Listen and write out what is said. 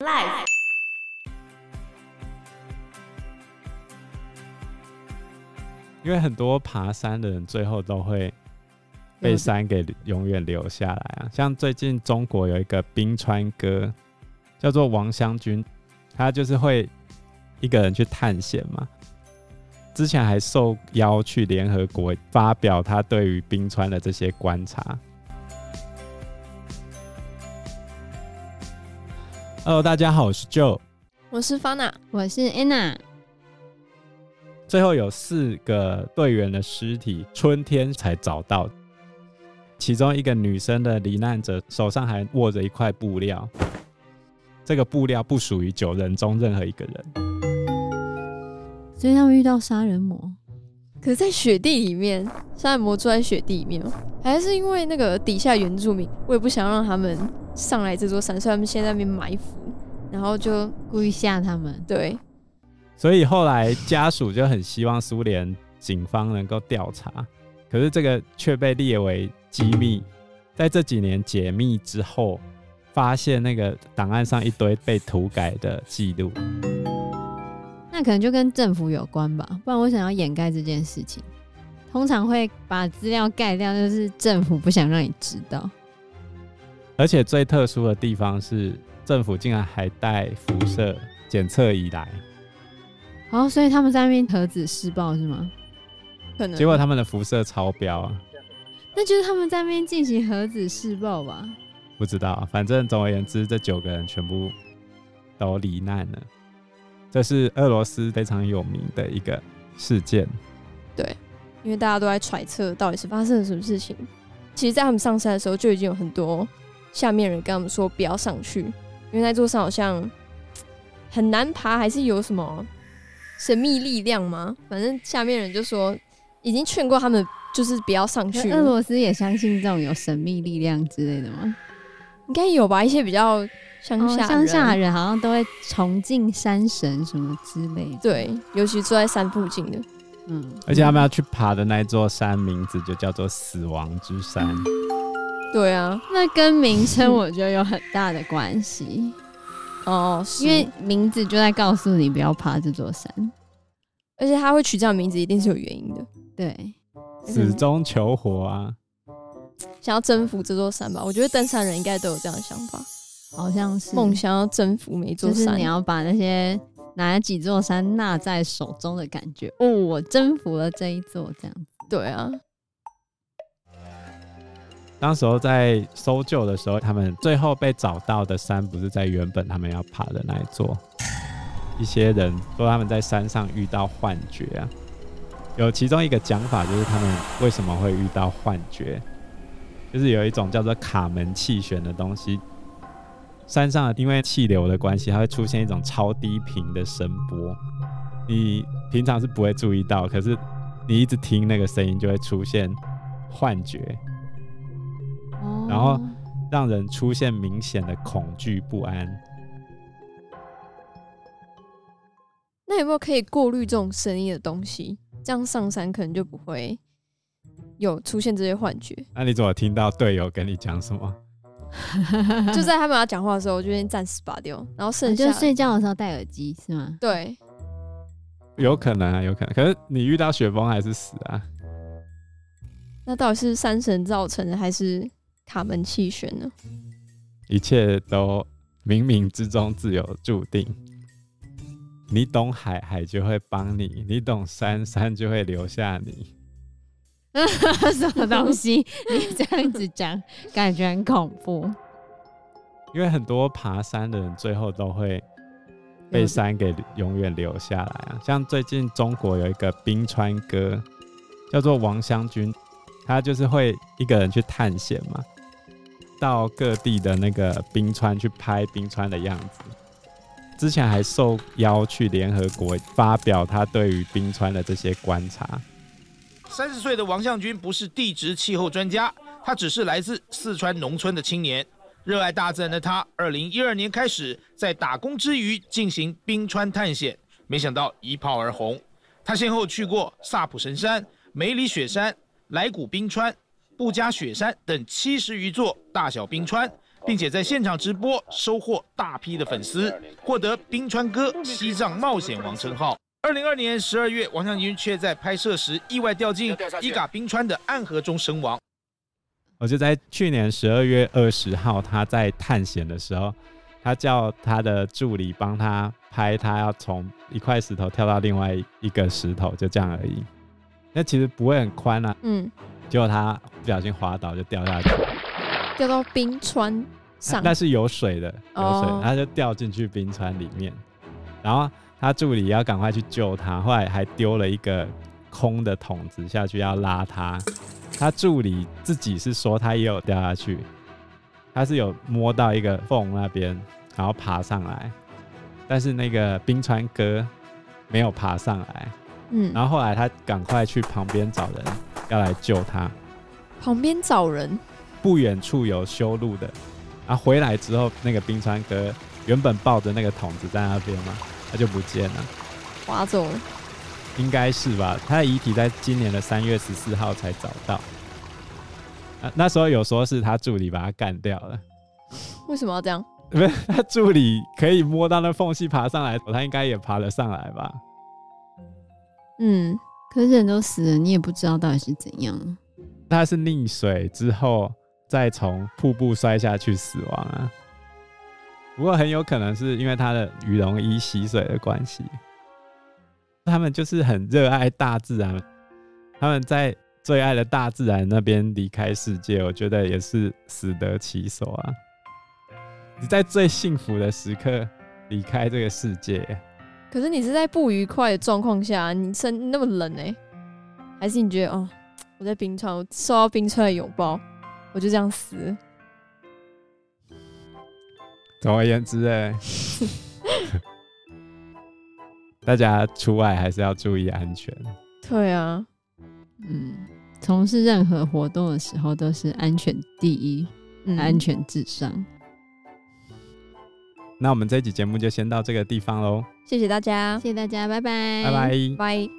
Life，因为很多爬山的人最后都会被山给永远留下来啊。像最近中国有一个冰川哥，叫做王湘军，他就是会一个人去探险嘛。之前还受邀去联合国发表他对于冰川的这些观察。Hello，大家好，我是 Joe，我是 Fana，我是 Anna。最后有四个队员的尸体，春天才找到。其中一个女生的罹难者手上还握着一块布料，这个布料不属于九人中任何一个人。所以他们遇到杀人魔，可是在雪地里面，杀人魔住在雪地里面吗？还是因为那个底下原住民，我也不想让他们上来这座山，所以他们先在那边埋伏。然后就故意吓他们，对。所以后来家属就很希望苏联警方能够调查，可是这个却被列为机密。在这几年解密之后，发现那个档案上一堆被涂改的记录。那可能就跟政府有关吧，不然我想要掩盖这件事情，通常会把资料盖掉，就是政府不想让你知道。而且最特殊的地方是。政府竟然还带辐射检测仪来，哦，所以他们在那边核子试爆是吗？可能。结果他们的辐射超标啊！那就是他们在那边进行核子试爆吧？不知道，反正总而言之，这九个人全部都罹难了。这是俄罗斯非常有名的一个事件。对，因为大家都在揣测到底是发生了什么事情。其实，在他们上山的时候，就已经有很多下面人跟他们说不要上去。因为那座山好像很难爬，还是有什么神秘力量吗？反正下面人就说已经劝过他们，就是不要上去。俄罗斯也相信这种有神秘力量之类的吗？应该有吧，一些比较乡下乡下人好像都会崇敬山神什么之类的。对，尤其住在山附近的，嗯，而且他们要去爬的那座山名字就叫做死亡之山。对啊，那跟名称我觉得有很大的关系。哦，因为名字就在告诉你不要爬这座山，而且他会取这样名字一定是有原因的，对，死中求活啊，想要征服这座山吧？我觉得登山人应该都有这样的想法，好像是。梦想要征服每座山，就是你要把那些哪几座山拿在手中的感觉哦，我征服了这一座，这样子，对啊。当时候在搜救的时候，他们最后被找到的山不是在原本他们要爬的那一座。一些人说他们在山上遇到幻觉啊，有其中一个讲法就是他们为什么会遇到幻觉，就是有一种叫做卡门气旋的东西，山上因为气流的关系，它会出现一种超低频的声波，你平常是不会注意到，可是你一直听那个声音就会出现幻觉。然后让人出现明显的恐惧不安。那有没有可以过滤这种声音的东西？这样上山可能就不会有出现这些幻觉。那你怎么听到队友跟你讲什么？就在他们要讲话的时候，我就先暂时拔掉，然后剩下就睡觉的时候戴耳机是吗？对，有可能啊，有可能。可是你遇到雪崩还是死啊？那到底是山神造成的，还是？卡门气旋呢？一切都冥冥之中自有注定。你懂海，海就会帮你；你懂山，山就会留下你。什么东西？你这样子讲，感觉很恐怖。因为很多爬山的人最后都会被山给永远留下来啊。像最近中国有一个冰川哥，叫做王湘军，他就是会一个人去探险嘛。到各地的那个冰川去拍冰川的样子，之前还受邀去联合国发表他对于冰川的这些观察。三十岁的王向军不是地质气候专家，他只是来自四川农村的青年。热爱大自然的他，二零一二年开始在打工之余进行冰川探险，没想到一炮而红。他先后去过萨普神山、梅里雪山、莱古冰川。布加雪山等七十余座大小冰川，并且在现场直播，收获大批的粉丝，获得“冰川哥”、“西藏冒险王”称号。二零二年十二月，王向军却在拍摄时意外掉进伊嘎冰川的暗河中身亡。我就在去年十二月二十号，他在探险的时候，他叫他的助理帮他拍，他要从一块石头跳到另外一个石头，就这样而已。那其实不会很宽啊。嗯。结果他不小心滑倒，就掉下去，掉到冰川上。那是有水的，有水，他就掉进去冰川里面。然后他助理要赶快去救他，后来还丢了一个空的桶子下去要拉他。他助理自己是说他也有掉下去，他是有摸到一个缝那边，然后爬上来，但是那个冰川哥没有爬上来，嗯，然后后来他赶快去旁边找人要来救他，旁边找人，不远处有修路的，啊回来之后，那个冰川哥原本抱着那个桶子在那边嘛，他就不见了，划走了。应该是吧，他的遗体在今年的三月十四号才找到。啊那时候有说是他助理把他干掉了。为什么要这样？不是他助理可以摸到那缝隙爬上来，他应该也爬了上来吧？嗯，可是人都死了，你也不知道到底是怎样。他是溺水之后再从瀑布摔下去死亡啊。不过很有可能是因为他的羽绒衣吸水的关系。他们就是很热爱大自然，他们在最爱的大自然那边离开世界，我觉得也是死得其所啊！你在最幸福的时刻离开这个世界，可是你是在不愉快的状况下，你身那么冷哎、欸，还是你觉得哦，我在冰川，我受到冰川的拥抱，我就这样死了？总而言之哎。大家出外还是要注意安全。对啊，嗯，从事任何活动的时候都是安全第一，嗯、安全至上。那我们这一集节目就先到这个地方喽，谢谢大家，谢谢大家，拜拜，拜拜，拜。